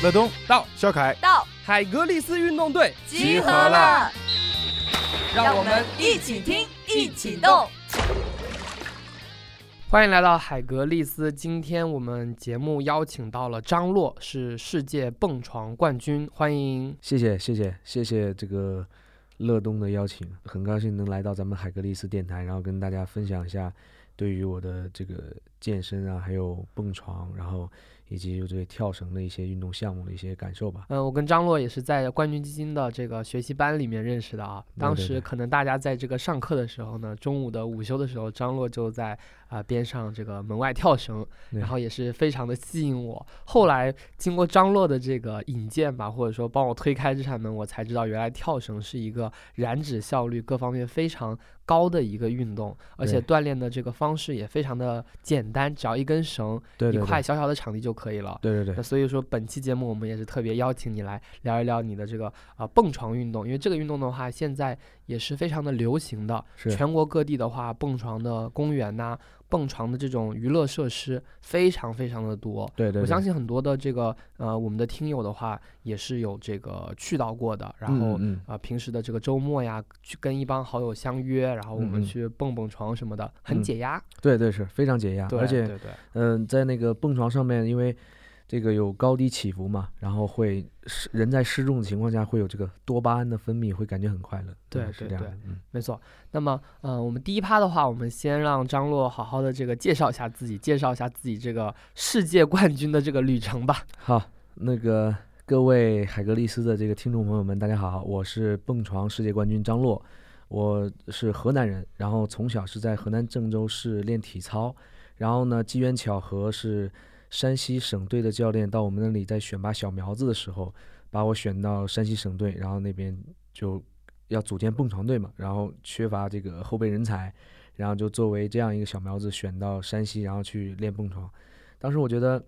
乐东到，肖凯到海格力斯运动队集合了，让我们一起听，一起动。欢迎来到海格力斯。今天我们节目邀请到了张洛，是世界蹦床冠军，欢迎。谢谢谢谢谢谢这个乐东的邀请，很高兴能来到咱们海格力斯电台，然后跟大家分享一下对于我的这个健身啊，还有蹦床，然后以及这个跳绳的一些运动项目的一些感受吧。嗯，我跟张洛也是在冠军基金的这个学习班里面认识的啊。当时对对可能大家在这个上课的时候呢，中午的午休的时候，张洛就在啊、边上这个门外跳绳，然后也是非常的吸引我。后来经过张洛的这个引荐吧，或者说帮我推开这扇门，我才知道原来跳绳是一个燃脂效率各方面非常高的一个运动，而且锻炼的这个方式也非常的简单，只要一根绳，对对对一块小小的场地就可以了。对对对，那所以说，本期节目我们也是特别邀请你来聊一聊你的这个啊、蹦床运动，因为这个运动的话，现在也是非常的流行的。全国各地的话，蹦床的公园呐、蹦床的这种娱乐设施非常非常的多。对对，我相信，很多的这个呃，我们的听友的话也是有这个去到过的，然后嗯。嗯啊、平时的这个周末呀，去跟一帮好友相约，然后我们去蹦蹦床什么的，很嗯。解压。对对是非常解压，而且对对，嗯、在那个蹦床上面，因为这个有高低起伏嘛，然后会失人在失重的情况下会有这个多巴胺的分泌，会感觉很快乐。对嗯是这样的，嗯。没错。那么，呃，我们第一趴的话，我们先让张洛好好的这个介绍一下自己，介绍一下自己这个世界冠军的这个旅程吧。好，那个各位海格力斯的这个听众朋友们，大家好，我是蹦床世界冠军张洛，我是河南人，然后从小是在河南郑州市练体操，然后呢，机缘巧合是山西省队的教练到我们那里在选拔小苗子的时候，把我选到山西省队，然后那边就要组建蹦床队嘛，然后缺乏这个后备人才，然后就作为这样一个小苗子选到山西，然后去练蹦床。当时我觉得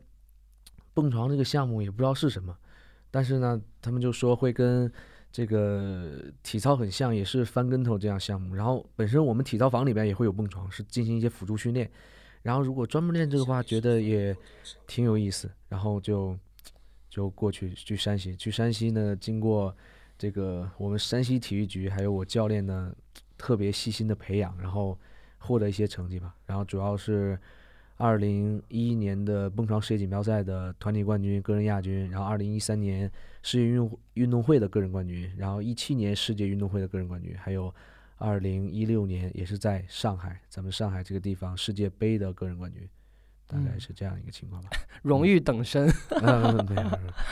蹦床这个项目也不知道是什么，但是呢，他们就说会跟这个体操很像，也是翻跟头这样项目。然后本身我们体操房里边也会有蹦床，是进行一些辅助训练。然后如果专门练这个话，觉得也挺有意思，然后就就过去去山西。去山西呢，经过这个我们山西体育局还有我教练呢特别细心的培养，然后获得一些成绩吧。然后主要是二零一一年的蹦床世界锦标赛的团体冠军、个人亚军，然后二零一三年世界运运动会的个人冠军，然后一七年世界运动会的个人冠军，还有二零一六年也是在上海，咱们上海这个地方世界杯的个人冠军，大概嗯是这样一个情况吧。荣誉等身，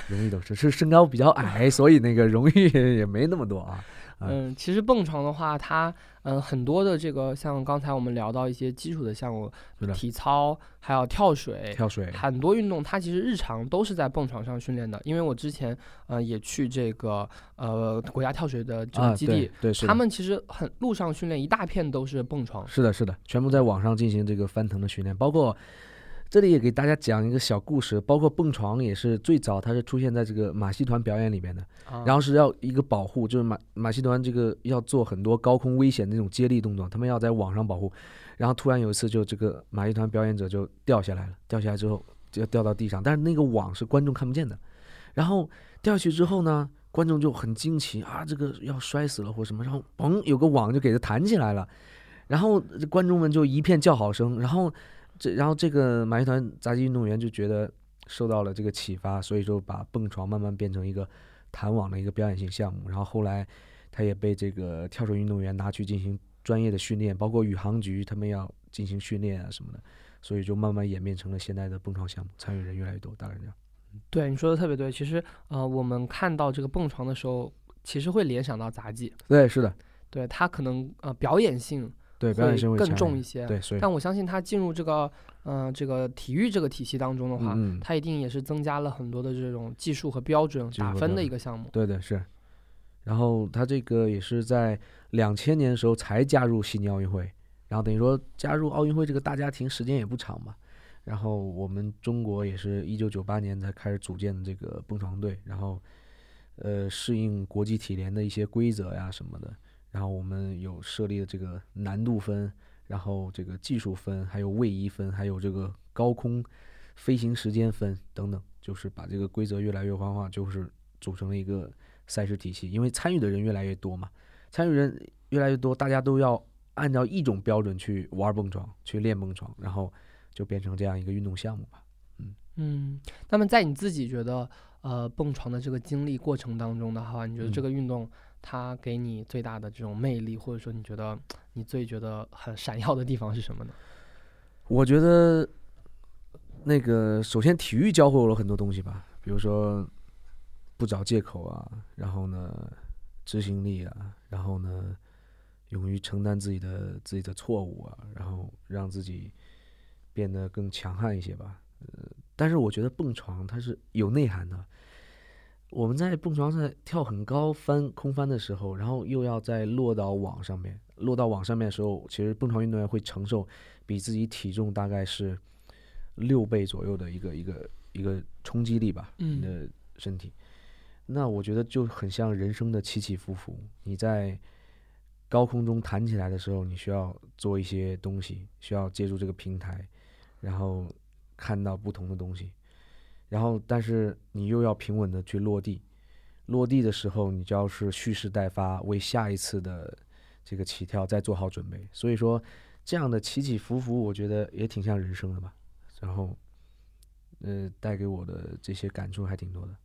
荣誉等身是身高比较矮，所以那个荣誉也没那么多啊。啊嗯，其实蹦床的话，它嗯很多的这个像刚才我们聊到一些基础的项目，体操，还有跳水，跳水，很多运动它其实日常都是在蹦床上训练的。因为我之前呃也去这个呃国家跳水的这啊，个基地，对对，他们其实很路上训练一大片都是蹦床。是的，是的，全部在网上进行这个翻腾的训练，包括这里也给大家讲一个小故事，包括蹦床也是最早它是出现在这个马戏团表演里面的，啊。然后是要一个保护，就是马马戏团这个要做很多高空危险的那种接力动作，他们要在网上保护，然后突然有一次就这个马戏团表演者就掉下来了，掉下来之后就掉到地上，但是那个网是观众看不见的，然后掉下去之后呢，观众就很惊奇啊，这个要摔死了或什么，然后嘣有个网就给它弹起来了，然后观众们就一片叫好声，然后这然后这个马戏团杂技运动员就觉得受到了这个启发，所以说把蹦床慢慢变成一个弹网的一个表演性项目，然后后来他也被这个跳水运动员拿去进行专业的训练，包括宇航局他们要进行训练啊什么的，所以就慢慢演变成了现在的蹦床项目，参与人越来越多，大概这样。对你说的特别对。其实呃我们看到这个蹦床的时候，其实会联想到杂技，对，是的，对它可能呃表演性对，表演性会更重一些。对，所以但我相信他进入这个，嗯、这个体育这个体系当中的话，他一定也是增加了很多的这种技术和标准打分的一个项目。对的是，然后他这个也是在两千年的时候才加入悉尼奥运会，然后等于说加入奥运会这个大家庭时间也不长嘛。然后我们中国也是一九九八年才开始组建的这个蹦床队，然后呃适应国际体联的一些规则呀什么的，然后我们有设立了这个难度分，然后这个技术分，还有位移分，还有这个高空飞行时间分等等，就是把这个规则越来越宽化，就是组成了一个赛事体系。因为参与的人越来越多嘛，参与人越来越多，大家都要按照一种标准去玩蹦床，去练蹦床，然后就变成这样一个运动项目吧。嗯嗯，那么在你自己觉得呃蹦床的这个经历过程当中的话，你觉得这嗯个运动它给你最大的这种魅力，或者说你觉得你最觉得很闪耀的地方是什么呢？我觉得那个首先体育教会我了很多东西吧，比如说不找借口啊，然后呢执行力啊，然后呢勇于承担自己的自己的错误啊，然后让自己变得更强悍一些吧。呃，但是我觉得蹦床它是有内涵的。我们在蹦床上跳很高翻空翻的时候，然后又要再落到网上面，落到网上面的时候，其实蹦床运动员会承受比自己体重大概是六倍左右的一个一个一个冲击力吧，你嗯的身体。那我觉得就很像人生的起起伏伏。你在高空中弹起来的时候，你需要做一些东西，需要借助这个平台，然后看到不同的东西，然后但是你又要平稳的去落地。落地的时候，你就要是蓄势待发，为下一次的这个起跳再做好准备。所以说，这样的起起伏伏，我觉得也挺像人生的吧。然后，呃，带给我的这些感触还挺多的。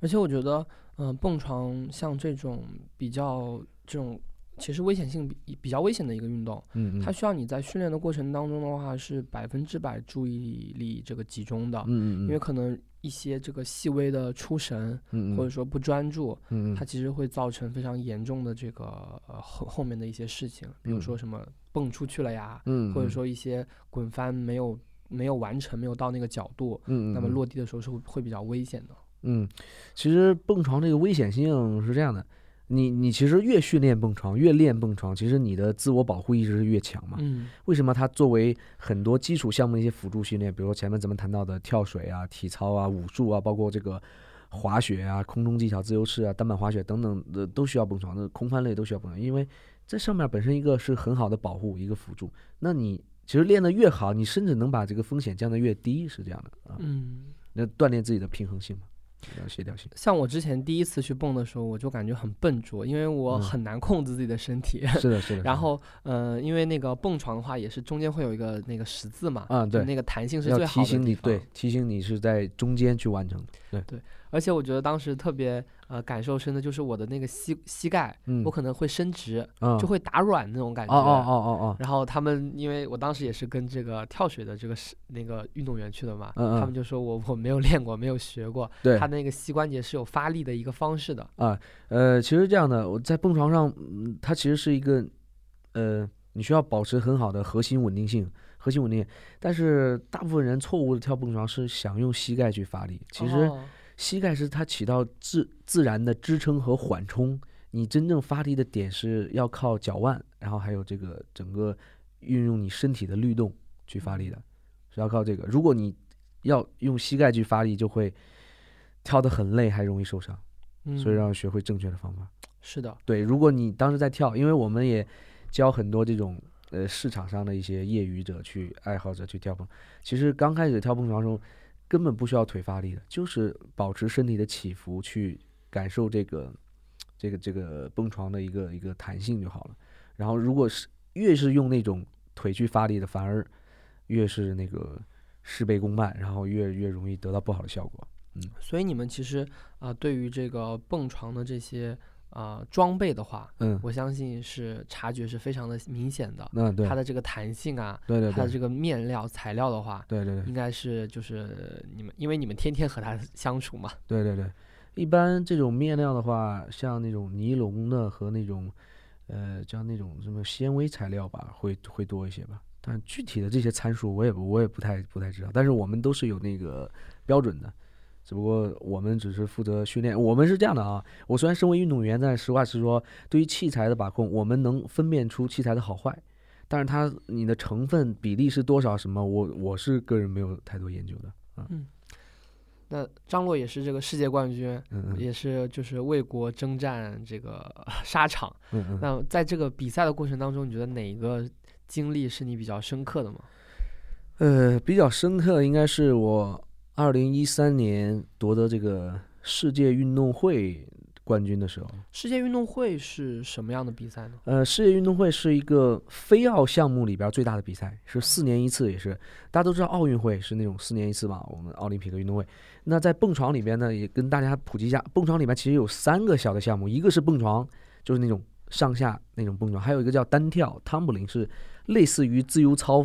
而且我觉得，嗯、蹦床像这种比较这种其实危险性比比较危险的一个运动，它需要你在训练的过程当中的话是百分之百注意力这个集中的，嗯嗯嗯，因为可能一些这个细微的出神或者说不专注，它其实会造成非常严重的这个呃后后面的一些事情，比如说嗯什么蹦出去了呀，嗯，或者说一些滚翻没有没有完成，没有到那个角度，那么嗯。落地的时候是会会比较危险的。嗯，其实蹦床这个危险性是这样的，你你其实越训练蹦床，越练蹦床，其实你的自我保护意识是越强嘛。嗯为什么它作为很多基础项目的一些辅助训练，比如说前面咱们谈到的跳水啊、体操啊、武术啊，包括这个滑雪啊、空中技巧、自由式啊、单板滑雪等等的，都需要蹦床的，空翻类都需要蹦床，因为这上面本身一个是很好的保护，一个辅助。那你其实练得越好，你甚至能把这个风险降得越低，是这样的啊。嗯。那锻炼自己的平衡性嘛，要协调性。像我之前第一次去蹦的时候，我就感觉很笨拙，因为我嗯很难控制自己的身体。是的，是的。然后，呃，因为那个蹦床的话，也是中间会有一个那个十字嘛，啊对就那个弹性是最好提醒你，的。对，提醒你是在中间去完成的。而且我觉得当时特别呃感受深的就是我的那个膝膝盖，嗯，我可能会伸直，嗯就会打软那种感觉。哦哦哦哦哦，然后他们，因为我当时也是跟这个跳水的这个是那个运动员去的嘛，他们就说我我没有练过，没有学过，对他，那个膝关节是有发力的一个方式的。啊呃，其实这样的，我在蹦床上，嗯，它其实是一个，呃，你需要保持很好的核心稳定性，核心稳定。但是大部分人错误的跳蹦床是想用膝盖去发力，其实哦膝盖是它起到自自然的支撑和缓冲，你真正发力的点是要靠脚腕，然后还有这个整个运用你身体的律动去发力的，是要靠这个。如果你要用膝盖去发力，就会跳得很累，还容易受伤。嗯所以嗯要学会正确的方法。是的，对，如果你当时在跳，因为我们也教很多这种呃市场上的一些业余者去爱好者去跳蹦，其实刚开始跳蹦床的时候，根本不需要腿发力的，就是保持身体的起伏，去感受这个这个这个蹦床的一个一个弹性就好了。然后如果是越是用那种腿去发力的，反而越是那个事倍功半，然后越越容易得到不好的效果。嗯所以你们其实啊、对于这个蹦床的这些啊装备的话，嗯，我相信是察觉是非常的明显的。那对它的这个弹性啊，对对对它的这个面料材料的话，对对对应该是就是你们，因为你们天天和它相处嘛。对对对，一般这种面料的话，像那种尼龙的和那种，呃，叫那种什么纤维材料吧，会会多一些吧。但具体的这些参数我也不我也不太不太知道，但是我们都是有那个标准的，只不过我们只是负责训练。我们是这样的啊，我虽然身为运动员，但实话实说，对于器材的把控，我们能分辨出器材的好坏，但是它你的成分比例是多少什么，我我是个人没有太多研究的。嗯那张洛也是这个世界冠军，也是就是为国征战这个 沙场。嗯嗯。那在这个比赛的过程当中，你觉得哪一个经历是你比较深刻的吗？呃，比较深刻应该是我二零一三年夺得这个世界运动会冠军的时候。世界运动会是什么样的比赛呢？呃，世界运动会是一个非奥项目里边最大的比赛，是四年一次，也是大家都知道奥运会是那种四年一次嘛，我们奥林匹克运动会。那在蹦床里边呢，也跟大家普及一下，蹦床里面其实有三个小的项目，一个是蹦床，就是那种上下那种蹦床，还有一个叫单跳 （tumbling），是类似于自由操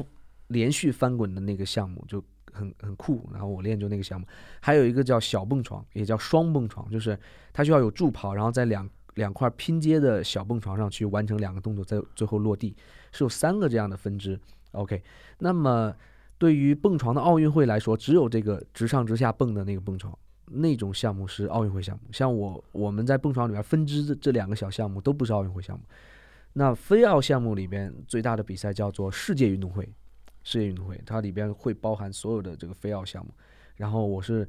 连续翻滚的那个项目，就很很酷。然后我练就那个项目，还有一个叫小蹦床，也叫双蹦床，就是它需要有助跑，然后在两两块拼接的小蹦床上去完成两个动作，在最后落地，是有三个这样的分支。OK，那么对于蹦床的奥运会来说，只有这个直上直下蹦的那个蹦床那种项目是奥运会项目。像我我们在蹦床里边分支的这两个小项目都不是奥运会项目。那非奥项目里边最大的比赛叫做世界运动会，世界运动会它里边会包含所有的这个非奥项目。然后我是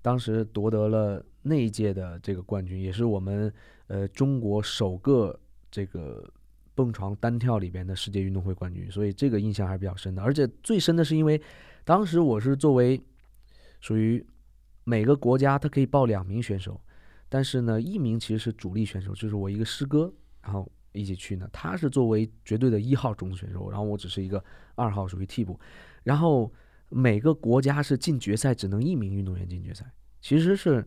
当时夺得了那一届的这个冠军，也是我们呃中国首个这个蹦床单跳里边的世界运动会冠军，所以这个印象还是比较深的。而且最深的是因为当时我是作为属于每个国家它可以报两名选手，但是呢一名其实是主力选手，就是我一个师哥，然后一起去呢，他是作为绝对的一号种子选手，然后我只是一个二号，属于替补，然后。每个国家是进决赛只能一名运动员进决赛，其实是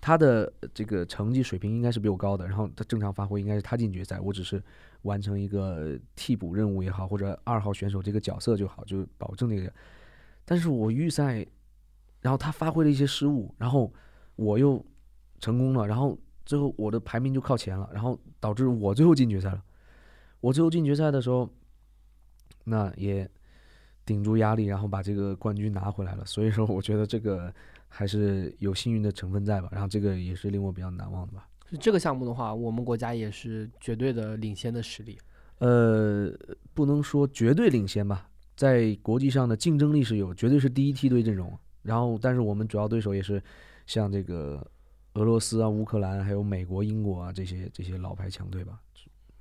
他的这个成绩水平应该是比我高的，然后他正常发挥应该是他进决赛，我只是完成一个替补任务也好，或者二号选手这个角色就好，就保证那个。但是我预赛，然后他发挥了一些失误，然后我又成功了，然后最后我的排名就靠前了，然后导致我最后进决赛了。我最后进决赛的时候，那也。顶住压力，然后把这个冠军拿回来了。所以说，我觉得这个还是有幸运的成分在吧。然后这个也是令我比较难忘的吧。这个项目的话，我们国家也是绝对的领先的实力。呃，不能说绝对领先吧，在国际上的竞争力是有，绝对是第一梯队阵容。然后，但是我们主要对手也是像这个俄罗斯啊、乌克兰，还有美国、英国啊这些这些老牌强队吧，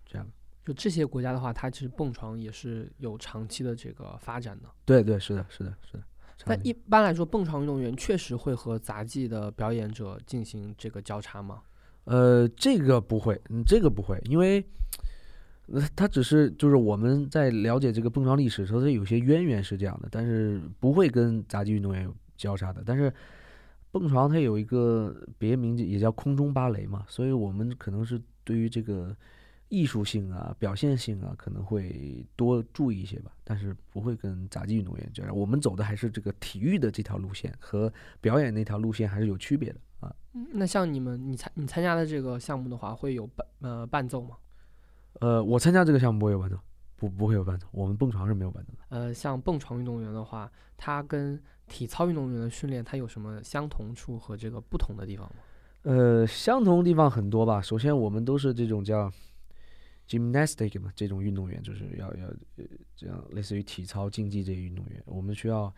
这样。就这些国家的话，它其实蹦床也是有长期的这个发展的。对对，是的，是的，是的。但一般来说，蹦床运动员确实会和杂技的表演者进行这个交叉吗？呃，这个不会，嗯，这个不会，因为，呃，他只是就是我们在了解这个蹦床历史的时候，它有些渊源是这样的，但是不会跟杂技运动员有交叉的。但是蹦床它有一个别名，也叫空中芭蕾嘛，所以我们可能是对于这个。艺术性啊，表现性啊，可能会多注意一些吧，但是不会跟杂技运动员这样。我们走的还是这个体育的这条路线，和表演那条路线还是有区别的啊。那像你们，你参你参加的这个项目的话，会有伴呃伴奏吗？呃，我参加这个项目不会有伴奏，不不会有伴奏。我们蹦床是没有伴奏的。呃，像蹦床运动员的话，他跟体操运动员的训练，它有什么相同处和这个不同的地方吗？呃，相同的地方很多吧。首先，我们都是这种叫。gymnastic 嘛，这种运动员就是要要呃这样，类似于体操、竞技这些运动员，我们需要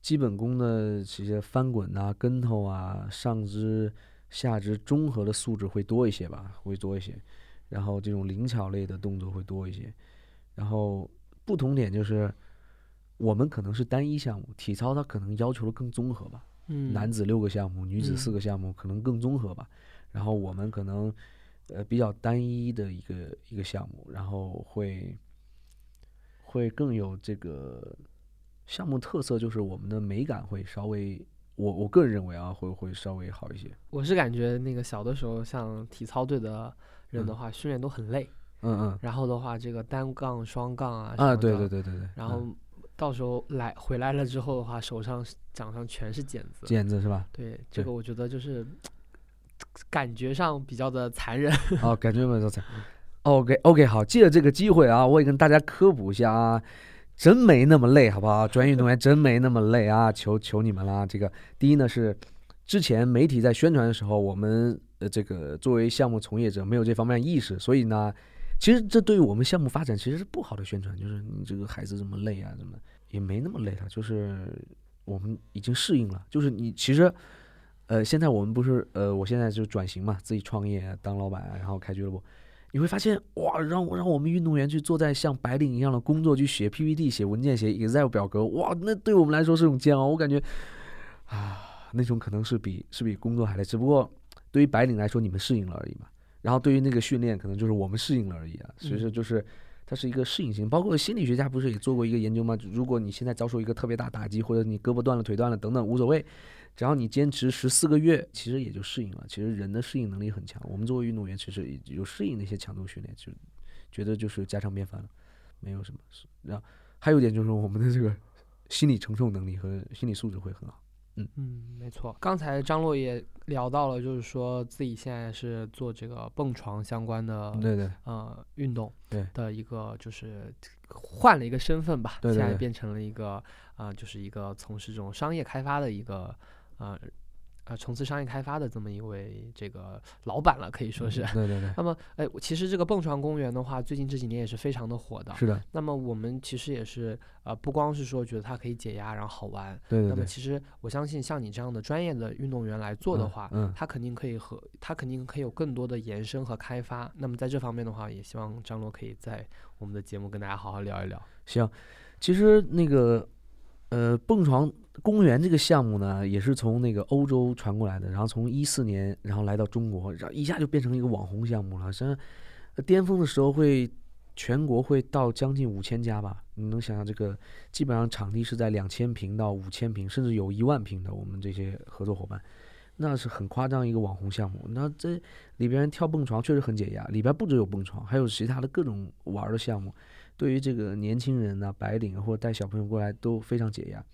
基本功的这些翻滚啊、跟头啊、上肢、下肢综合的素质会多一些吧，会多一些。然后这种灵巧类的动作会多一些。然后不同点就是，我们可能是单一项目，体操它可能要求的更综合吧。嗯。男子六个项目，女子四个项目，可能更综合吧。然后我们可能。呃，比较单一的一个一个项目，然后会会更有这个项目特色，就是我们的美感会稍微，我我个人认为啊，会会稍微好一些。我是感觉那个小的时候，像体操队的人的话，训练都很累。嗯嗯。然后的话，这个单杠、双杠啊。啊，对对对对对。然后到时候来回来了之后的话，手上掌上全是茧子。茧子是吧？对，这个我觉得就是。感觉上比较的残忍 哦，感觉比较残。OK OK，好，借着这个机会啊，我也跟大家科普一下啊，真没那么累，好不好？专业运动员真没那么累啊，求求你们了。这个第一呢是，之前媒体在宣传的时候，我们呃这个作为项目从业者没有这方面意识，所以呢，其实这对于我们项目发展其实是不好的宣传，就是你这个孩子这么累啊，怎么也没那么累了，就是我们已经适应了，就是你其实。呃，现在我们不是呃，我现在就转型嘛，自己创业当老板，然后开俱乐部。你会发现哇，让让我们运动员去坐在像白领一样的工作，去写 PPT、写文件、写 Excel 表格，哇，那对我们来说是种煎熬。我感觉啊，那种可能是比是比工作还累，只不过对于白领来说，你们适应了而已嘛。然后对于那个训练，可能就是我们适应了而已啊。所以说就是它是一个适应性。包括心理学家不是也做过一个研究吗？如果你现在遭受一个特别大打击，或者你胳膊断了、腿断了等等，无所谓。只要你坚持十四个月，其实也就适应了。其实人的适应能力很强。我们作为运动员，其实有适应那些强度训练，就觉得就是家常便饭了，没有什么。然后还有一点就是我们的这个心理承受能力和心理素质会很好。嗯。嗯，没错。刚才张洛也聊到了，就是说自己现在是做这个蹦床相关的，对对，呃，运动对。的一个，就是换了一个身份吧，对对现在变成了一个啊、就是一个从事这种商业开发的一个呃呃从事商业开发的这么一位这个老板了，可以说是。对对对，那么，哎，其实这个蹦床公园的话，最近这几年也是非常的火的。是的，那么我们其实也是呃，不光是说觉得它可以解压，然后好玩，对对对。那么其实我相信，像你这样的专业的运动员来做的话，嗯，他肯定可以和他肯定可以有更多的延伸和开发。那么在这方面的话，也希望张罗可以在我们的节目跟大家好好聊一聊。行，其实那个呃，蹦床公园这个项目呢，也是从那个欧洲传过来的，然后从一四年，然后来到中国，然后一下就变成一个网红项目了。像巅峰的时候会全国会到将近五千家吧，你能想象这个基本上场地是在两千平到五千平，甚至有一万平的，我们这些合作伙伴。那是很夸张一个网红项目。那这里边跳蹦床确实很解压，里边不只有蹦床，还有其他的各种玩的项目。对于这个年轻人呐、白领或者带小朋友过来都非常解压。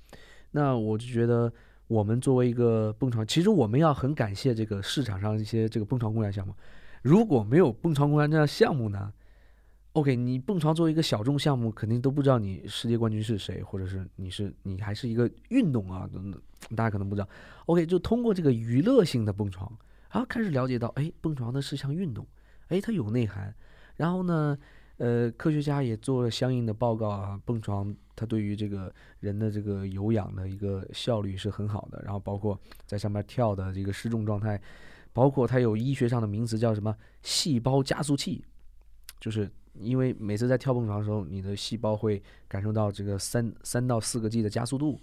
那我就觉得，我们作为一个蹦床，其实我们要很感谢这个市场上一些这个蹦床公园项目。如果没有蹦床公园这样项目呢？OK，你蹦床作为一个小众项目，肯定都不知道你世界冠军是谁，或者是你是你还是一个运动啊等等，大家可能不知道。OK，就通过这个娱乐性的蹦床，然后开始了解到，哎，蹦床的是项运动，哎，它有内涵。然后呢，呃，科学家也做了相应的报告啊，蹦床它对于这个人的这个有氧的一个效率是很好的。然后包括在上面跳的这个失重状态，包括它有医学上的名词叫什么细胞加速器，就是因为每次在跳蹦床的时候，你的细胞会感受到这个三三到四个 G 的加速度。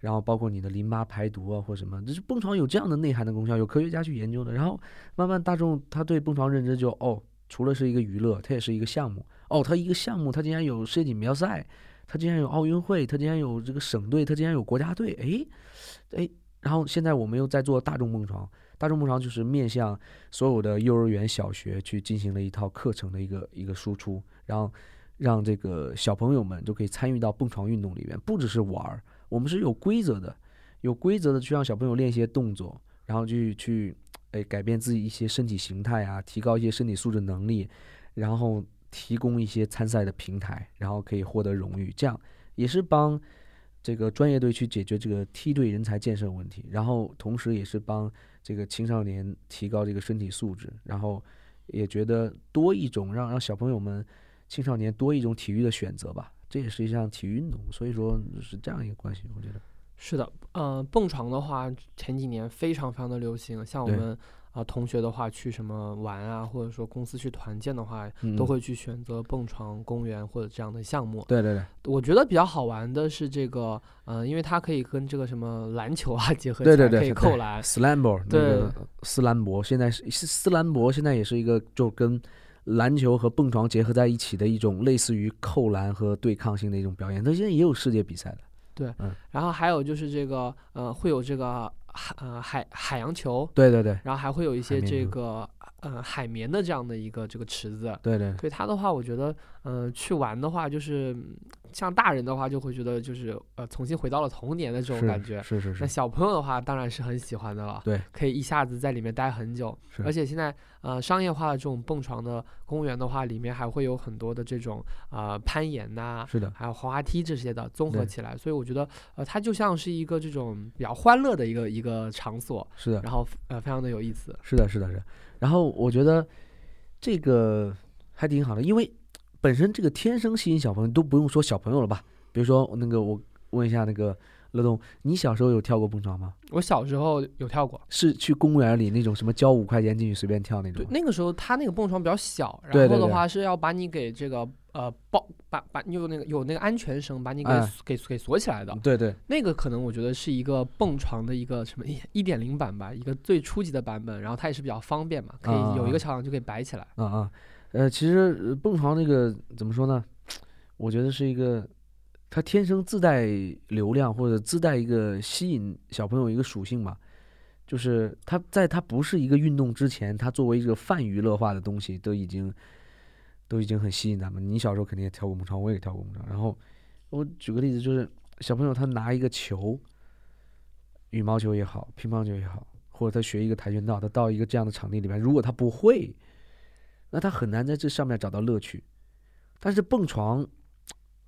然后包括你的淋巴排毒啊，或什么，就是蹦床有这样的内涵的功效，有科学家去研究的。然后慢慢大众他对蹦床认知就哦，除了是一个娱乐，它也是一个项目。哦，他一个项目，他竟然有世界锦标赛，他竟然有奥运会，他竟然有这个省队，他竟然有国家队。哎，哎，然后现在我们又在做大众蹦床，大众蹦床就是面向所有的幼儿园、小学去进行了一套课程的一个一个输出，然后让这个小朋友们就可以参与到蹦床运动里面，不只是玩儿。我们是有规则的，有规则的去让小朋友练一些动作，然后去去，哎，改变自己一些身体形态啊，提高一些身体素质能力，然后提供一些参赛的平台，然后可以获得荣誉，这样也是帮这个专业队去解决这个梯队人才建设问题，然后同时也是帮这个青少年提高这个身体素质，然后也觉得多一种让让小朋友们、青少年多一种体育的选择吧。这也是一项体育运动，所以说是这样一个关系，我觉得是的。呃，蹦床的话，前几年非常非常的流行，像我们啊、呃、同学的话，去什么玩啊，或者说公司去团建的话，嗯都会去选择蹦床公园或者这样的项目。对对对，我觉得比较好玩的是这个，呃，因为它可以跟这个什么篮球啊结合起来，对对对，可以扣篮。slambo 那对个斯兰博，现在是斯兰博，现在也是一个就跟篮球和蹦床结合在一起的一种类似于扣篮和对抗性的一种表演。它现在也有世界比赛的。然后还有就是这个，呃，会有这个海呃海海洋球，对对对然后还会有一些这个呃海绵的这样的一个这个池子。对对对它的话，我觉得，嗯、去玩的话，就是嗯像大人的话，就会觉得就是呃，重新回到了童年的这种感觉。是是是是，小朋友的话，当然是很喜欢的了。对，可以一下子在里面待很久。是而且现在呃，商业化的这种蹦床的公园的话，里面还会有很多的这种呃攀岩呐、是的，还有滑滑梯这些的综合起来，所以我觉得呃，它就像是一个这种比较欢乐的一个一个场所，是的，然后呃非常的有意思。是的，是的，是的。然后我觉得这个还挺好的，因为本身这个天生吸引小朋友都不用说小朋友了吧？比如说那个我问一下那个乐东，你小时候有跳过蹦床吗？我小时候有跳过，是去公园里那种什么交五块钱进去随便跳那种对，那个时候他那个蹦床比较小，然后的话是要把你给这个呃抱把把你有那个有那个安全绳把你给、哎给给锁起来的。对对，那个可能我觉得是一个蹦床的一个什么一一点零版吧，一个最初级的版本，然后它也是比较方便嘛，可啊以有一个桥梁就可以摆起来。啊啊，呃，其实蹦床那个怎么说呢？我觉得是一个，它天生自带流量或者自带一个吸引小朋友一个属性嘛，就是它在它不是一个运动之前，它作为一个泛娱乐化的东西，都已经都已经很吸引咱们。你小时候肯定也跳过蹦床，我也跳过蹦床。然后我举个例子，就是小朋友他拿一个球，羽毛球也好，乒乓球也好，或者他学一个跆拳道，他到一个这样的场地里面，如果他不会，那他很难在这上面找到乐趣。但是蹦床，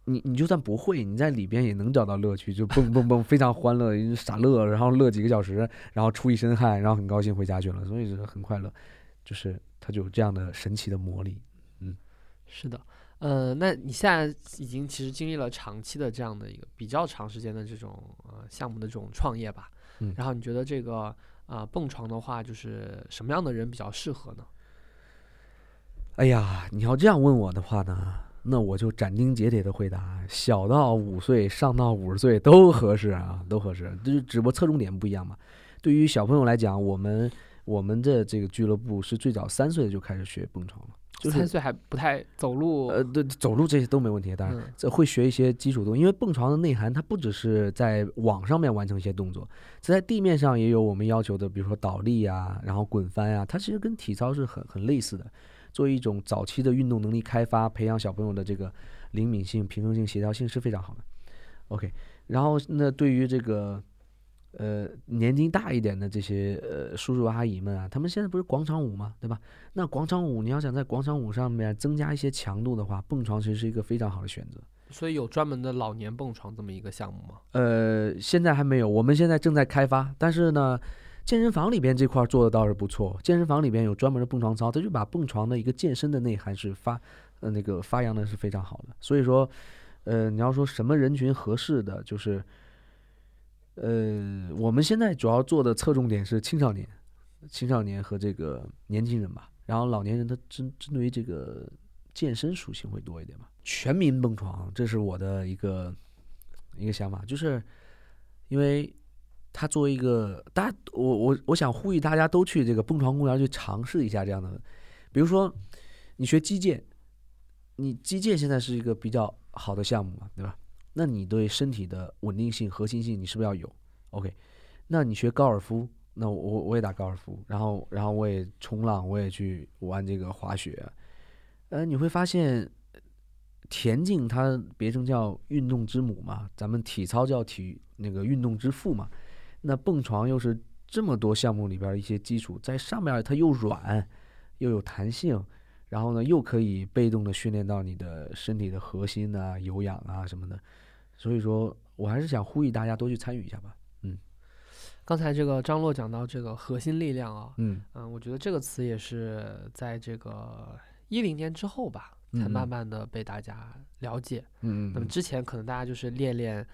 你你就算不会，你在里边也能找到乐趣，就蹦蹦蹦，非常欢乐，傻乐，然后乐几个小时，然后出一身汗，然后很高兴回家去了，所以是很快乐，就是它就有这样的神奇的魔力。嗯是的，呃，那你现在已经其实经历了长期的这样的一个比较长时间的这种呃项目的这种创业吧，嗯然后你觉得这个呃蹦床的话，就是什么样的人比较适合呢？哎呀，你要这样问我的话呢，那我就斩钉截铁的回答：小到五岁，上到五十岁都合适啊，都合适。就是只不过侧重点不一样嘛。对于小朋友来讲，我们我们的这个俱乐部是最早三岁就开始学蹦床了，就是三岁还不太走路，呃，对，走路这些都没问题，当然。嗯这会学一些基础动作，因为蹦床的内涵它不只是在网上面完成一些动作，在地面上也有我们要求的，比如说倒立啊，然后滚翻啊，它其实跟体操是很很类似的。作为一种早期的运动能力开发，培养小朋友的这个灵敏性、平衡性、协调性是非常好的。OK，然后那对于这个呃年纪大一点的这些呃叔叔阿姨们啊，他们现在不是广场舞嘛，对吧？那广场舞你要想在广场舞上面增加一些强度的话，蹦床其实是一个非常好的选择。所以有专门的老年蹦床这么一个项目吗？呃，现在还没有，我们现在正在开发。但是呢，健身房里边这块做的倒是不错。健身房里边有专门的蹦床操，它就把蹦床的一个健身的内涵是发呃那个发扬的是非常好的。所以说，呃，你要说什么人群合适的，就是呃，我们现在主要做的侧重点是青少年、青少年和这个年轻人吧。然后老年人他针针对于这个健身属性会多一点吧。全民蹦床，这是我的一个一个想法，就是因为它作为一个大家，我我我想呼吁大家都去这个蹦床公园去尝试一下这样的，比如说你学击剑，你击剑现在是一个比较好的项目嘛，对吧？那你对身体的稳定性、核心性，你是不是要有？OK，那你学高尔夫，那我我也打高尔夫，然后然后我也冲浪，我也去玩这个滑雪，呃，你会发现田径它别称叫运动之母嘛，咱们体操叫体那个运动之父嘛，那蹦床又是这么多项目里边儿一些基础，在上面它又软又有弹性，然后呢又可以被动的训练到你的身体的核心啊、有氧啊什么的，所以说我还是想呼吁大家多去参与一下吧。刚才这个张洛讲到这个核心力量啊，嗯嗯，我觉得这个词也是在这个一零年之后吧，才嗯嗯慢慢的被大家了解。嗯嗯那么之前可能大家就是练练，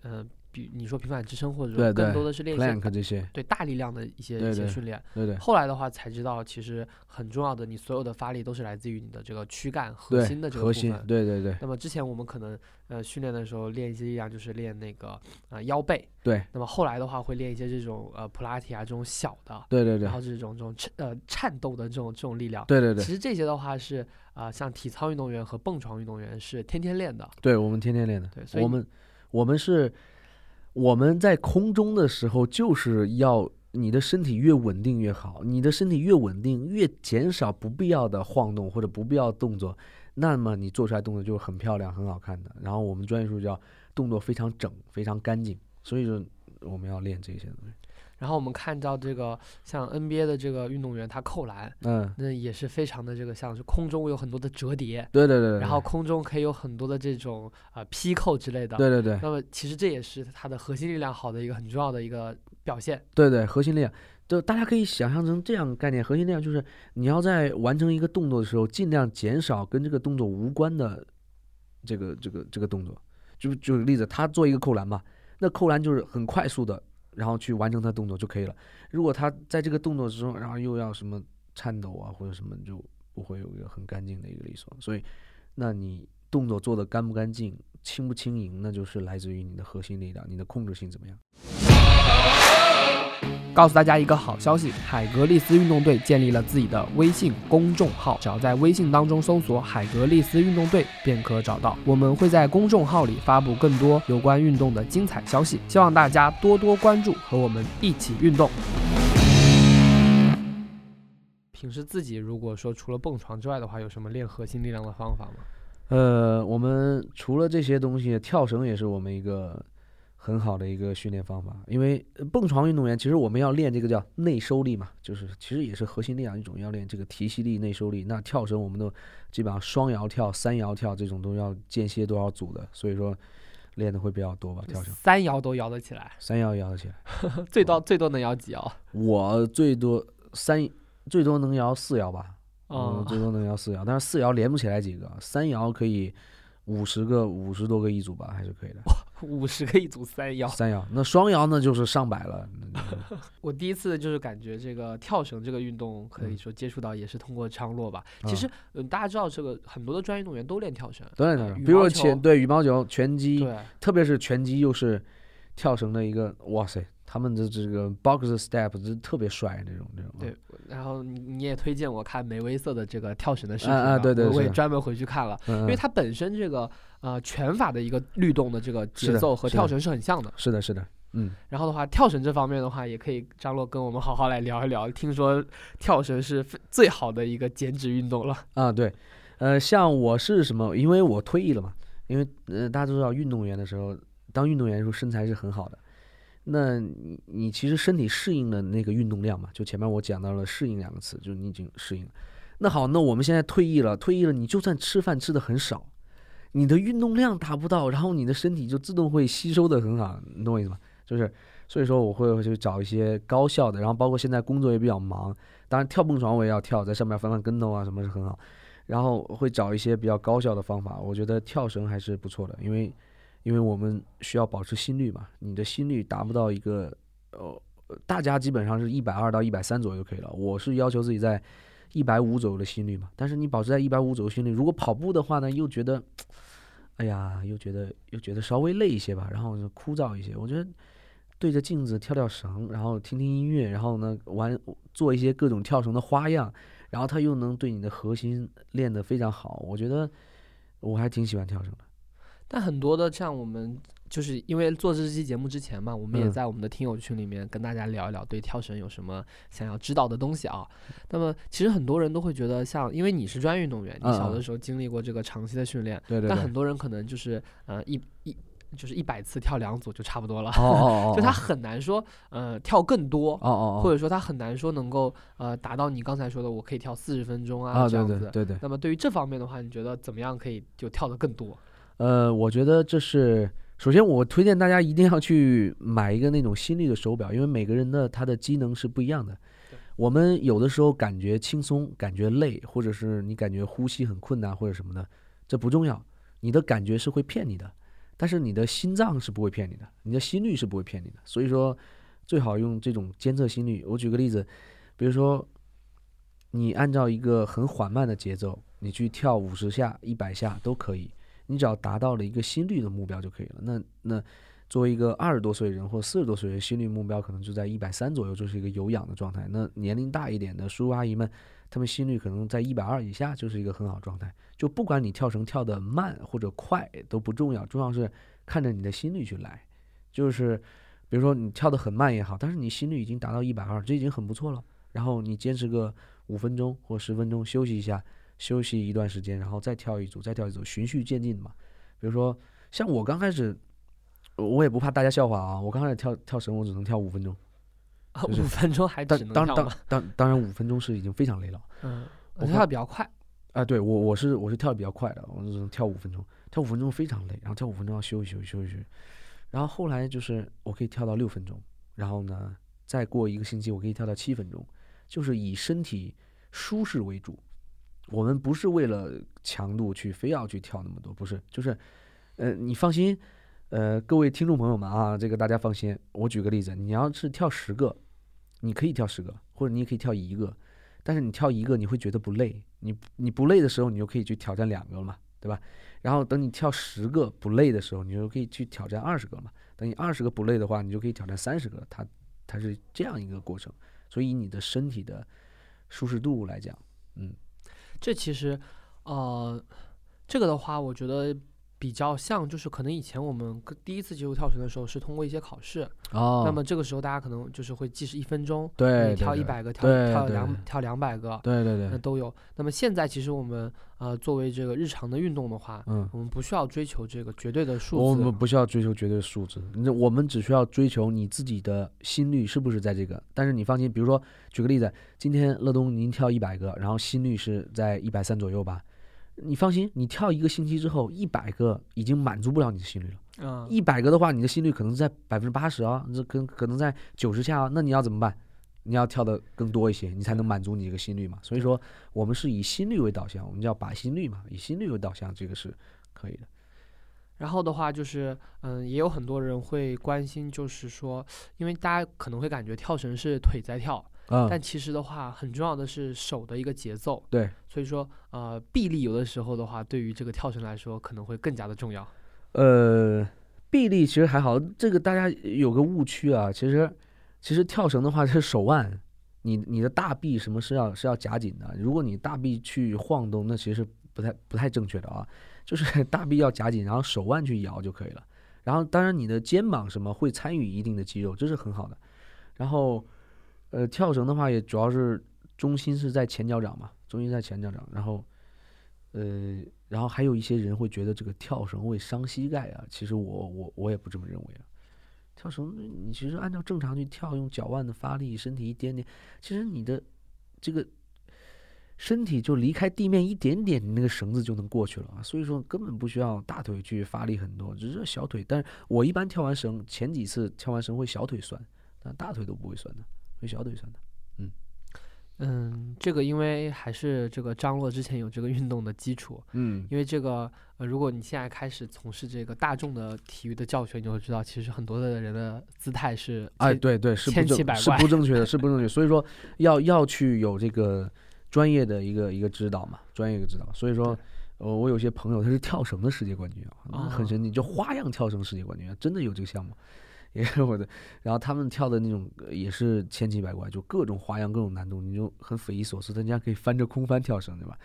呃，比你说平板支撑，或者说更多的是练一些这些，对大力量的一些对对一些训练。对对后来的话才知道，其实很重要的，你所有的发力都是来自于你的这个躯干核对心的这个核心部分，。对对对那么之前我们可能呃训练的时候练一些力量，就是练那个呃腰背。对那么后来的话会练一些这种呃普拉提啊这种小的，对对对然后这种这种颤呃颤抖的这种这种力量。对对对其实这些的话是啊、呃像体操运动员和蹦床运动员是天天练的。对，我们天天练的。对，所以我们我们是我们在空中的时候，就是要你的身体越稳定越好，你的身体越稳定，越减少不必要的晃动或者不必要动作，那么你做出来动作就很漂亮、很好看的。然后我们专业术语叫动作非常整、非常干净，所以说我们要练这些东西。然后我们看到这个像 NBA 的这个运动员，他扣篮，嗯，那也是非常的这个像是空中有很多的折叠，对对对对。然后空中可以有很多的这种啊、呃劈扣之类的。对对对那么其实这也是他的核心力量好的一个很重要的一个表现。对对，核心力量，就大家可以想象成这样概念，核心力量就是你要在完成一个动作的时候，尽量减少跟这个动作无关的这个这个这个动作。就举个例子，他做一个扣篮嘛，那扣篮就是很快速的，然后去完成他动作就可以了。如果他在这个动作之中，然后又要什么颤抖啊或者什么，就不会有一个很干净的一个利索。所以，那你动作做的干不干净、轻不轻盈，那就是来自于你的核心力量、你的控制性怎么样。告诉大家一个好消息，海格力斯运动队建立了自己的微信公众号，只要在微信当中搜索“海格力斯运动队”便可找到。我们会在公众号里发布更多有关运动的精彩消息，希望大家多多关注，和我们一起运动。平时自己如果说除了蹦床之外的话，有什么练核心力量的方法吗？呃，我们除了这些东西，跳绳也是我们一个很好的一个训练方法。因为呃蹦床运动员，其实我们要练这个叫内收力嘛，就是其实也是核心力量一种，要练这个提膝力、内收力。那跳绳我们都基本上双摇跳、三摇跳这种都要间歇多少组的，所以说练的会比较多吧。跳绳三摇都摇得起来，三摇摇得起来，最多最多能摇几摇？我最多三最多能摇四摇吧。哦嗯，最多能摇四摇，但是四摇连不起来几个，三摇可以五十个、五十多个一组吧，还是可以的。五十个一组三摇。三摇，那双摇呢就是上百了。我第一次就是感觉这个跳绳这个运动，可以嗯说接触到也是通过昌洛吧。其啊实，嗯，大家知道这个很多的专业运动员都练跳绳，都练跳绳，比如说羽毛球拳对羽毛球、拳击，对，特别是拳击又是跳绳的一个，哇塞，他们的这个 box step 就特别帅那种那种。对然后你你也推荐我看梅威瑟的这个跳绳的视频啊啊嘛对对我我也专门回去看了，嗯，因为嗯它本身这个呃拳法的一个律动的这个节奏和跳绳是很像的。是的，是的，嗯，然后的话，跳绳这方面的话，也可以张洛跟我们好好来聊一聊。听说跳绳是最好的一个减脂运动了。啊对，呃，像我是什么？因为我退役了嘛，因为呃大家都知道运动员的时候，当运动员的时候身材是很好的。那你你其实身体适应了那个运动量嘛？就前面我讲到了“适应”两个词，就是你已经适应了。那好，那我们现在退役了，退役了，你就算吃饭吃的很少，你的运动量达不到，然后你的身体就自动会吸收的很好，你懂我意思吗？就是所以说我会去找一些高效的，然后包括现在工作也比较忙，当然跳蹦床我也要跳，在上面翻翻跟头啊什么是很好，然后会找一些比较高效的方法，我觉得跳绳还是不错的，因为因为我们需要保持心率嘛，你的心率达不到一个呃，大家基本上是一百二到一百三左右就可以了，我是要求自己在一百五左右的心率嘛，但是你保持在一百五左右心率，如果跑步的话呢，又觉得，哎呀，又觉得又觉得稍微累一些吧，然后就枯燥一些，我觉得。对着镜子跳跳绳，然后听听音乐，然后呢玩做一些各种跳绳的花样，然后它又能对你的核心练得非常好，我觉得我还挺喜欢跳绳的。但很多的像我们，就是因为做这期节目之前嘛，我们也嗯在我们的听友群里面跟大家聊一聊对跳绳有什么想要知道的东西啊。那么其实很多人都会觉得像，因为你是专业运动员，你小的时候经历过这个长期的训练，对对对但很，多人可能就是呃一一就是一百次跳两组就差不多了。就他很难说，呃，跳更多，哦哦哦，或者说他很难说能够呃达到你刚才说的，我可以跳四十分钟啊这样子。对对对，那么对于这方面的话，你觉得怎么样可以就跳得更多？呃，我觉得这是首先我推荐大家一定要去买一个那种心率的手表，因为每个人的他的机能是不一样的。我们有的时候感觉轻松，感觉累，或者是你感觉呼吸很困难或者什么的，这不重要，你的感觉是会骗你的，但是你的心脏是不会骗你的，你的心率是不会骗你的。所以说，最好用这种监测心率。我举个例子，比如说，你按照一个很缓慢的节奏，你去跳五十下、一百下都可以。你只要达到了一个心率的目标就可以了。那那作为一个二十多岁人或四十多岁人，心率目标可能就在一百三左右，就是一个有氧的状态。那年龄大一点的叔叔阿姨们，他们心率可能在一百二以下，就是一个很好状态。就不管你跳绳跳得慢或者快都不重要，重要是看着你的心率去来。就是比如说你跳得很慢也好，但是你心率已经达到一百二，这已经很不错了。然后你坚持个五分钟或十分钟，休息一下，休息一段时间，然后再跳一组，再跳一组，循序渐进嘛。比如说，像我刚开始，我也不怕大家笑话啊，我刚开始跳跳绳，我只能跳五分钟。啊就是五分钟还当只能当当？当当然，五分钟是已经非常累了嗯，我我跳的比较快。啊。对我我是我是跳的比较快的，我只能跳五分钟，跳五分钟非常累，然后跳五分钟要休息休息休息休息。然后后来就是我可以跳到六分钟，然后呢，再过一个星期我可以跳到七分钟，就是以身体舒适为主。我们不是为了强度去非要去跳那么多，不是，就是，呃，你放心，呃，各位听众朋友们啊，这个大家放心，我举个例子，你要是跳十个，你可以跳十个，或者你也可以跳一个，但是你跳一个你会觉得不累，你你不累的时候，你就可以去挑战两个嘛，对吧？然后等你跳十个不累的时候，你就可以去挑战二十个嘛。等你二十个不累的话，你就可以挑战三十个，它它是这样一个过程。所以你的身体的舒适度来讲，嗯，这其实，呃，这个的话，我觉得比较像，就是可能以前我们第一次接触跳绳的时候是通过一些考试，哦那么这个时候大家可能就是会计时一分钟，你对跳一百个，跳跳两跳两百个，对对对，那都有。那么现在其实我们呃作为这个日常的运动的话，嗯，我们不需要追求这个绝对的我数字们，不需要追求绝对的数字，那我们只需要追求你自己的心率是不是在这个。但是你放心，比如说举个例子，今天乐东您跳一百个，然后心率是在一百三左右吧。你放心，你跳一个星期之后，一百个已经满足不了你的心率了。嗯，一百个的话，你的心率可能在百分之八十啊，这可可能在九十下啊，那你要怎么办？你要跳的更多一些，你才能满足你这个心率嘛。所以说，我们是以心率为导向，我们叫把心率嘛，以心率为导向，这个是可以的。然后的话就是，嗯，也有很多人会关心，就是说，因为大家可能会感觉跳绳是腿在跳，嗯，但其实的话，很重要的是手的一个节奏。对，所以说，呃，臂力有的时候的话，对于这个跳绳来说，可能会更加的重要。呃，臂力其实还好，这个大家有个误区啊。其实，其实跳绳的话是手腕，你你的大臂什么是要是要夹紧的。如果你大臂去晃动，那其实不太不太正确的啊。就是 大臂要夹紧，然后手腕去摇就可以了。然后，当然你的肩膀什么会参与一定的肌肉，这是很好的。然后，呃，跳绳的话也主要是中心是在前脚掌嘛，中心在前脚掌，然后，呃，然后还有一些人会觉得这个跳绳会伤膝盖啊，其实我我我也不这么认为啊。跳绳你其实按照正常去跳，用脚腕的发力，身体一点点，其实你的这个身体就离开地面一点点，你那个绳子就能过去了啊。所以说根本不需要大腿去发力很多，只是小腿。但是我一般跳完绳，前几次跳完绳会小腿酸，但大腿都不会酸的，会小腿酸的。嗯嗯，这个因为还是这个张洛之前有这个运动的基础，嗯因为这个呃，如果你现在开始从事这个大众的体育的教学，你就会知道，其实很多的人的姿态是哎，对对，是不千奇百怪不正 确的，是不正确。所以说要要去有这个专业的一个一个指导嘛，专业一个指导。所以说，呃，我有些朋友他是跳绳的世界冠军啊，很啊神奇，就花样跳绳世界冠军啊，真的有这个项目，也是我的。然后他们跳的那种也是千奇百怪，就各种花样、各种难度，你就很匪夷所思。人家可以翻着空翻跳绳，对吧？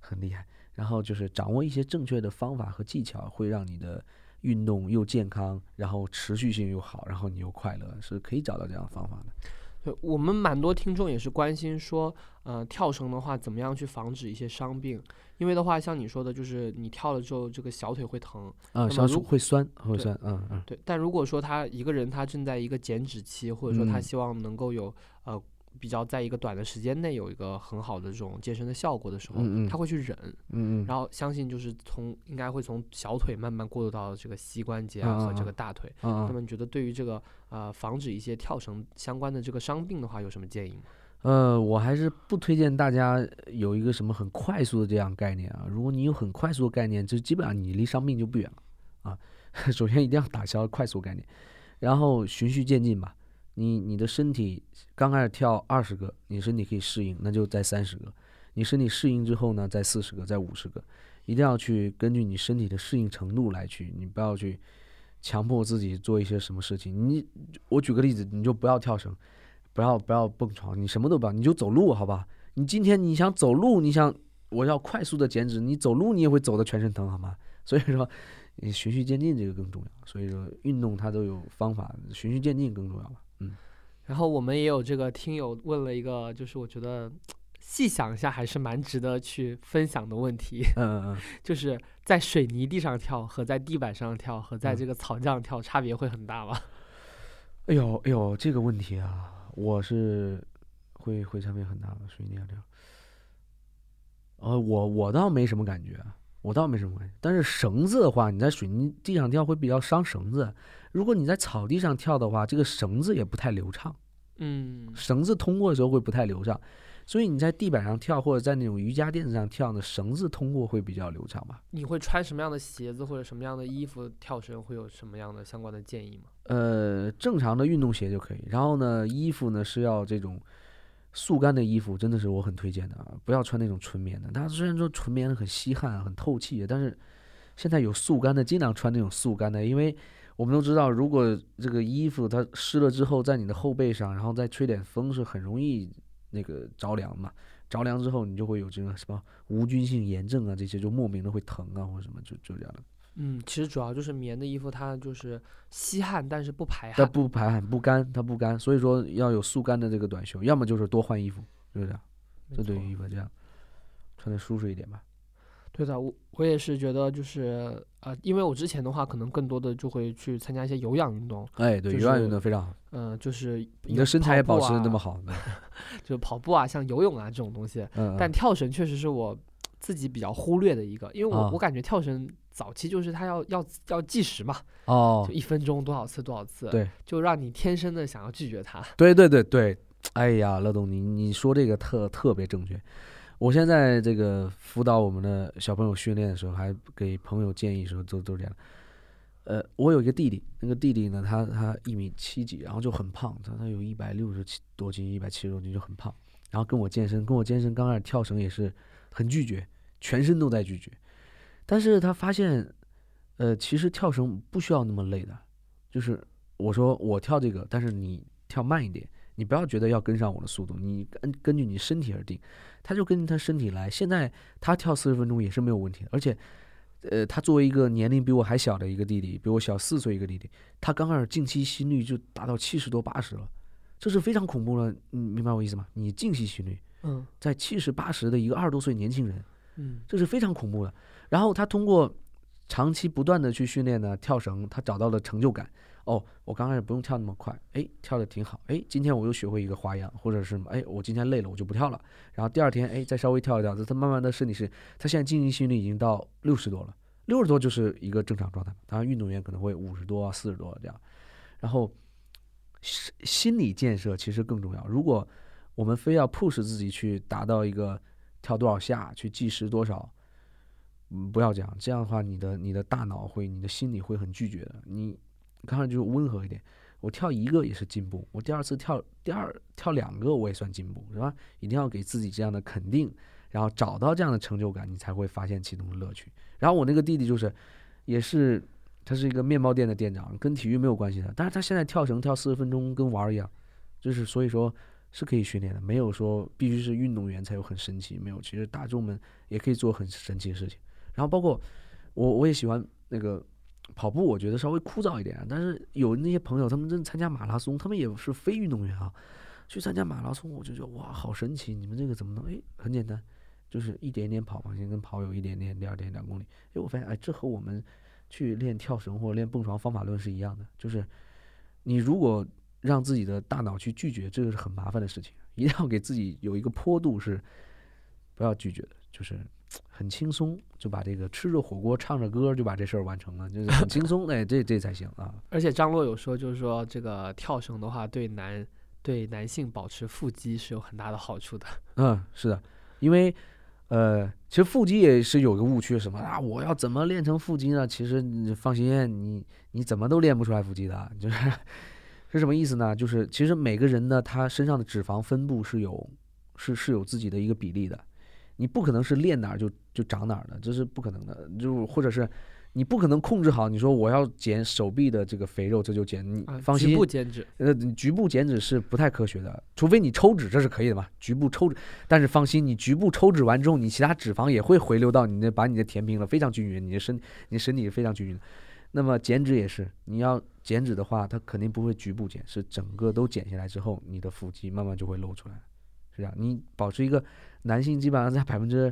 很厉害。然后就是掌握一些正确的方法和技巧，会让你的运动又健康，然后持续性又好，然后你又快乐，是可以找到这样的方法的。对我们蛮多听众也是关心说，呃，跳绳的话怎么样去防止一些伤病？因为的话，像你说的，就是你跳了之后，这个小腿会疼。啊，么小腿会酸，会对酸，嗯嗯对，但如果说他一个人他正在一个减脂期，或者说他嗯希望能够有呃比较在一个短的时间内有一个很好的这种健身的效果的时候，嗯嗯他会去忍，嗯嗯，然后相信就是从应该会从小腿慢慢过渡到这个膝关节啊和这个大腿。那么你觉得对于这个呃防止一些跳绳相关的这个伤病的话，有什么建议吗？呃，我还是不推荐大家有一个什么很快速的这样概念啊。如果你有很快速的概念，就基本上你离伤病就不远了啊。首先一定要打消快速概念，然后循序渐进吧。你你的身体刚开始跳二十个，你身体可以适应，那就再三十个。你身体适应之后呢，再四十个，再五十个，一定要去根据你身体的适应程度来去，你不要去强迫自己做一些什么事情。你我举个例子，你就不要跳绳，不要不要蹦床，你什么都不要，你就走路，好吧？你今天你想走路，你想我要快速的减脂，你走路你也会走的全身疼，好吗？所以说，你循序渐进这个更重要。所以说，运动它都有方法，循序渐进更重要吧。嗯然后我们也有这个听友问了一个，就是我觉得细想一下还是蛮值得去分享的问题，嗯嗯 就是在水泥地上跳和在地板上跳和在嗯这个草地上跳差别会很大吗？哎呦哎呦，这个问题啊，我是会会差别很大的，水泥上跳。呃，我我倒没什么感觉，我倒没什么感觉。但是绳子的话，你在水泥地上跳会比较伤绳子。如果你在草地上跳的话，这个绳子也不太流畅，嗯绳子通过的时候会不太流畅。所以你在地板上跳或者在那种瑜伽垫子上跳呢，绳子通过会比较流畅吧。你会穿什么样的鞋子或者什么样的衣服跳绳？会有什么样的相关的建议吗？呃，正常的运动鞋就可以。然后呢，衣服呢是要这种速干的衣服，真的是我很推荐的啊！不要穿那种纯棉的。它虽然说纯棉的很吸汗、很透气，但是现在有速干的，尽量穿那种速干的，因为我们都知道，如果这个衣服它湿了之后，在你的后背上，然后再吹点风，是很容易那个着凉嘛。着凉之后，你就会有这个什么无菌性炎症啊，这些就莫名的会疼啊，或者什么，就就这样的。嗯，其实主要就是棉的衣服，它就是吸汗，但是不排汗它。不排汗，不干，它不干，所以说要有速干的这个短袖，要么就是多换衣服，是不是？没这对于衣服这样穿的舒适一点吧。对的，我我也是觉得就是呃，因为我之前的话，可能更多的就会去参加一些有氧运动，哎，对，就有氧运动非常好，嗯、就是有你的身材也保持的那啊么好，对就跑步啊，像游泳啊这种东西。嗯，但嗯跳绳确实是我自己比较忽略的一个，因为我、啊我感觉跳绳早期就是它要要要计时嘛，哦就，一分钟多少次多少次，对，就让你天生的想要拒绝它。对对对对，哎呀，乐东，你你说这个特特别正确。我现在这个辅导我们的小朋友训练的时候，还给朋友建议的时候，都都这样。呃，我有一个弟弟，那个弟弟呢，他他一米七几，然后就很胖，他他有一百六十七多斤，一百七十多斤就很胖。然后跟我健身，跟我健身刚开始跳绳也是很拒绝，全身都在拒绝。但是他发现，呃，其实跳绳不需要那么累的，就是我说我跳这个，但是你跳慢一点，你不要觉得要跟上我的速度，你根根据你身体而定。他就根据他身体来。现在他跳四十分钟也是没有问题的，而且，呃，他作为一个年龄比我还小的一个弟弟，比我小四岁一个弟弟，他刚开始静息心率就达到七十多八十了，这是非常恐怖了。你明白我意思吗？你静息心率嗯在七十八十的一个二十多岁年轻人，嗯这是非常恐怖的。然后他通过长期不断的去训练呢，跳绳，他找到了成就感。哦，我刚开始不用跳那么快，哎，跳的挺好，哎，今天我又学会一个花样，或者是哎，我今天累了，我就不跳了。然后第二天，哎，再稍微跳一跳，他慢慢的身体是，他现在静息心率已经到六十多了，六十多就是一个正常状态。当然，运动员可能会五十多、四十多这样。然后心心理建设其实更重要。如果我们非要 push 自己去达到一个跳多少下，去计时多少，嗯，不要这样。这样的话，你的你的大脑会，你的心理会很拒绝的。你刚才就温和一点，我跳一个也是进步，我第二次跳第二跳两个我也算进步，是吧？一定要给自己这样的肯定，然后找到这样的成就感，你才会发现其中的乐趣。然后我那个弟弟就是，也是他是一个面包店的店长，跟体育没有关系的，但是他现在跳绳跳四十分钟跟玩儿一样，就是所以说是可以训练的，没有说必须是运动员才有很神奇，没有，其实大众们也可以做很神奇的事情。然后包括我我也喜欢那个跑步，我觉得稍微枯燥一点，但是有那些朋友他们真的参加马拉松，他们也是非运动员啊，去参加马拉松，我就觉得哇，好神奇！你们这个怎么能？哎，很简单，就是一点点跑嘛，先跟跑友一点点，第二点两公里。哎，我发现哎，这和我们去练跳绳或者练蹦床方法论是一样的，就是你如果让自己的大脑去拒绝，这个是很麻烦的事情，一定要给自己有一个坡度是不要拒绝的，就是很轻松就把这个吃着火锅唱着歌就把这事儿完成了，就是很轻松，哎，这这才行啊。而且张洛有说，就是说这个跳绳的话，对男对男性保持腹肌是有很大的好处的。嗯，是的，因为呃，其实腹肌也是有个误区，什么啊，我要怎么练成腹肌呢？其实你放心，你你怎么都练不出来腹肌的，就是是什么意思呢？就是其实每个人呢，他身上的脂肪分布是有是是有自己的一个比例的，你不可能是练哪儿就就长哪儿的，这是不可能的，就或者是。你不可能控制好，你说我要减手臂的这个肥肉，这就减。你啊，放心，局部减脂，呃，你局部减脂是不太科学的，除非你抽脂，这是可以的嘛？局部抽脂，但是放心，你局部抽脂完之后，你其他脂肪也会回流到你的，把你的填平了，非常均匀，你的身，你身体是非常均匀的。那么减脂也是，你要减脂的话，它肯定不会局部减，是整个都减下来之后，你的腹肌慢慢就会露出来，是这样。你保持一个男性基本上在百分之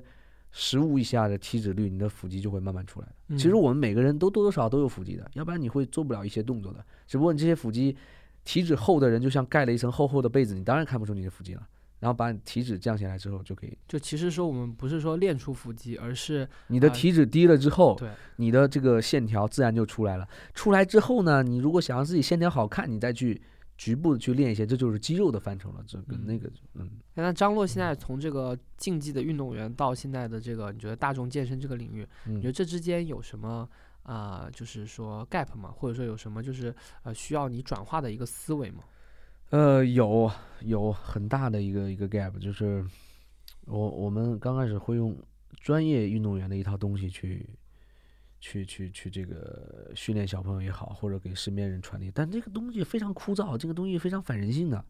十五以下的体脂率，你的腹肌就会慢慢出来的。其实嗯我们每个人都多多少少都有腹肌的，要不然你会做不了一些动作的。只不过你这些腹肌体脂厚的人，就像盖了一层厚厚的被子，你当然看不出你的腹肌了。然后把你体脂降下来之后，就可以。就其实说我们不是说练出腹肌，而是你的啊体脂低了之后，对你的这个线条自然就出来了。出来之后呢，你如果想让自己线条好看，你再去局部的去练一些，这就是肌肉的范畴了。这跟那个，嗯，哎那张洛现在从这个竞技的运动员到现在的这个，你觉得大众健身这个领域，你觉得嗯，这之间有什么啊、就是说 gap 吗？或者说有什么就是呃需要你转化的一个思维吗？呃，有有很大的一个一个 gap，就是我我们刚开始会用专业运动员的一套东西去。去去去，这个训练小朋友也好，或者给身边人传递，但这个东西非常枯燥，这个东西非常反人性的。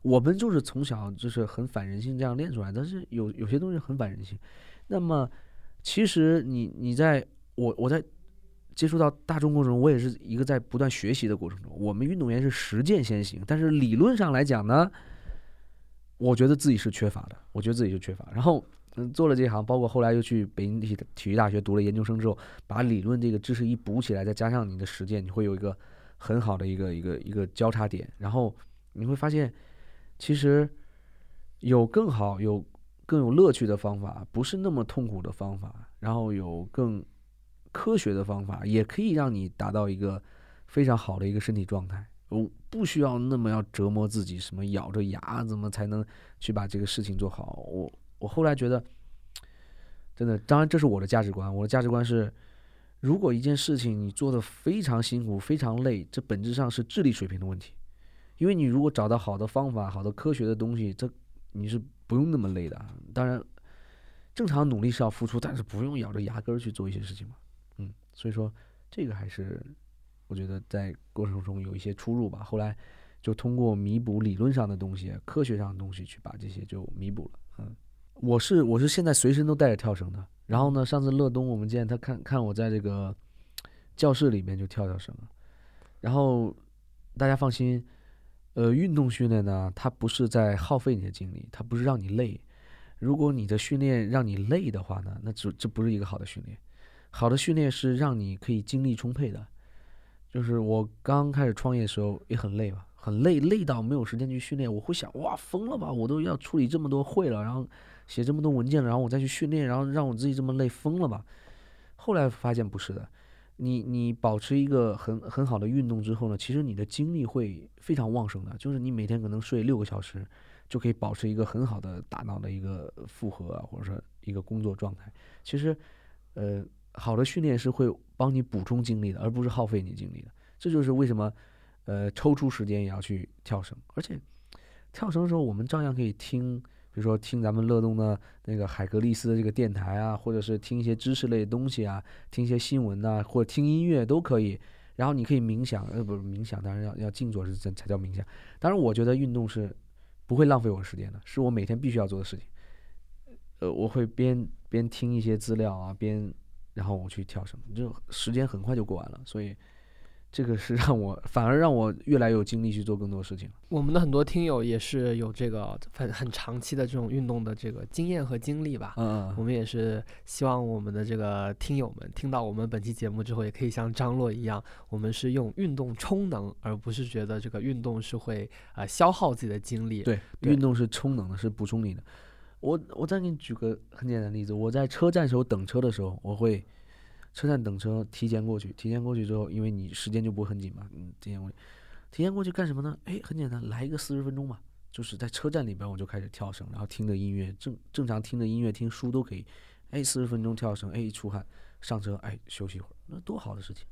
我们就是从小就是很反人性这样练出来，但是有有些东西很反人性。那么，其实你你在我我在接触到大众过程中，我也是一个在不断学习的过程中。我们运动员是实践先行，但是理论上来讲呢，我觉得自己是缺乏的，我觉得自己是缺乏。然后，嗯，做了这行，包括后来又去北京体体育大学读了研究生之后，把理论这个知识一补起来，再加上你的实践，你会有一个很好的一个一个一个交叉点。然后你会发现，其实有更好、有更有乐趣的方法，不是那么痛苦的方法，然后有更科学的方法，也可以让你达到一个非常好的一个身体状态。我不需要那么要折磨自己，什么咬着牙怎么才能去把这个事情做好。我我后来觉得，真的，当然这是我的价值观。我的价值观是，如果一件事情你做的非常辛苦、非常累，这本质上是智力水平的问题。因为你如果找到好的方法、好的科学的东西，这你是不用那么累的。当然，正常努力是要付出，但是不用咬着牙根儿去做一些事情嘛。嗯，所以说这个还是我觉得在过程中有一些出入吧。后来就通过弥补理论上的东西、科学上的东西去把这些就弥补了。我是我是现在随身都带着跳绳的。然后呢，上次乐东我们见他看看我在这个教室里面就跳跳绳了。然后大家放心，呃，运动训练呢，它不是在耗费你的精力，它不是让你累。如果你的训练让你累的话呢，那这这不是一个好的训练。好的训练是让你可以精力充沛的。就是我刚开始创业的时候也很累吧，很累，累到没有时间去训练。我会想，哇，疯了吧！我都要处理这么多会了，然后写这么多文件了，然后我再去训练，然后让我自己这么累，疯了吧？后来发现不是的，你你保持一个很很好的运动之后呢，其实你的精力会非常旺盛的，就是你每天可能睡六个小时，就可以保持一个很好的大脑的一个负荷啊，或者说一个工作状态。其实，呃，好的训练是会帮你补充精力的，而不是耗费你精力的。这就是为什么，呃，抽出时间也要去跳绳，而且跳绳的时候，我们照样可以听，比如说听咱们乐动的那个海格力斯的这个电台啊，或者是听一些知识类的东西啊，听一些新闻呐、或者听音乐都可以。然后你可以冥想，呃，不是冥想，当然要要静坐是才才叫冥想。当然，我觉得运动是不会浪费我时间的，是我每天必须要做的事情。呃，我会边边听一些资料啊，边然后我去跳绳，就时间很快就过完了，所以这个是让我反而让我越来越有精力去做更多事情。我们的很多听友也是有这个很很长期的这种运动的这个经验和经历吧。嗯我们也是希望我们的这个听友们听到我们本期节目之后，也可以像张洛一样，我们是用运动充能，而不是觉得这个运动是会呃消耗自己的精力。对，对运动是充能的，是补充你的。我我再给你举个很简单的例子，我在车站时候等车的时候，我会车站等车提前过去，提前过去之后，因为你时间就不会很紧嘛，嗯，提前过去，提前过去干什么呢？哎，很简单，来一个四十分钟嘛，就是在车站里边我就开始跳绳，然后听着音乐，正正常听着音乐听书都可以，哎，四十分钟跳绳，哎，一出汗，上车，哎，休息一会儿，那多好的事情。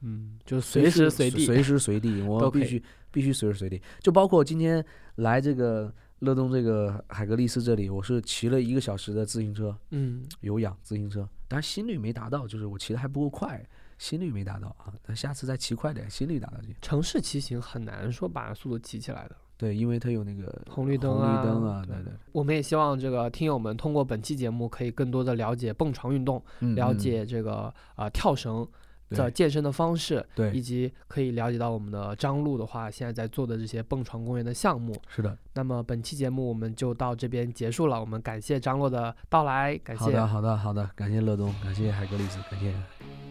嗯，就随时随地。随时随地，我必须必须随时随地。就包括今天来这个乐东这个海格力斯这里，我是骑了一个小时的自行车，嗯，有氧自行车，但是心率没达到，就是我骑的还不够快，心率没达到啊。但下次再骑快点，心率达到就行。城市骑行很难说把速度骑起来的。对，因为它有那个红绿灯红啊绿灯啊，对对对，我们也希望这个听友们通过本期节目，可以更多的了解蹦床运动，了解这个呃跳绳的健身的方式，对以，及可以了解到我们的张璐的话，现在在做的这些蹦床公园的项目。是的。那么本期节目我们就到这边结束了，我们感谢张璐的到来，感谢。好的，好的，好的，感谢乐东，感谢海格力斯，感谢，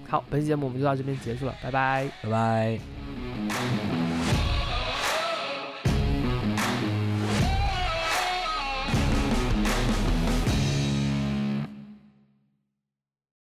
好，本期节目我们就到这边结束了，拜拜。拜拜。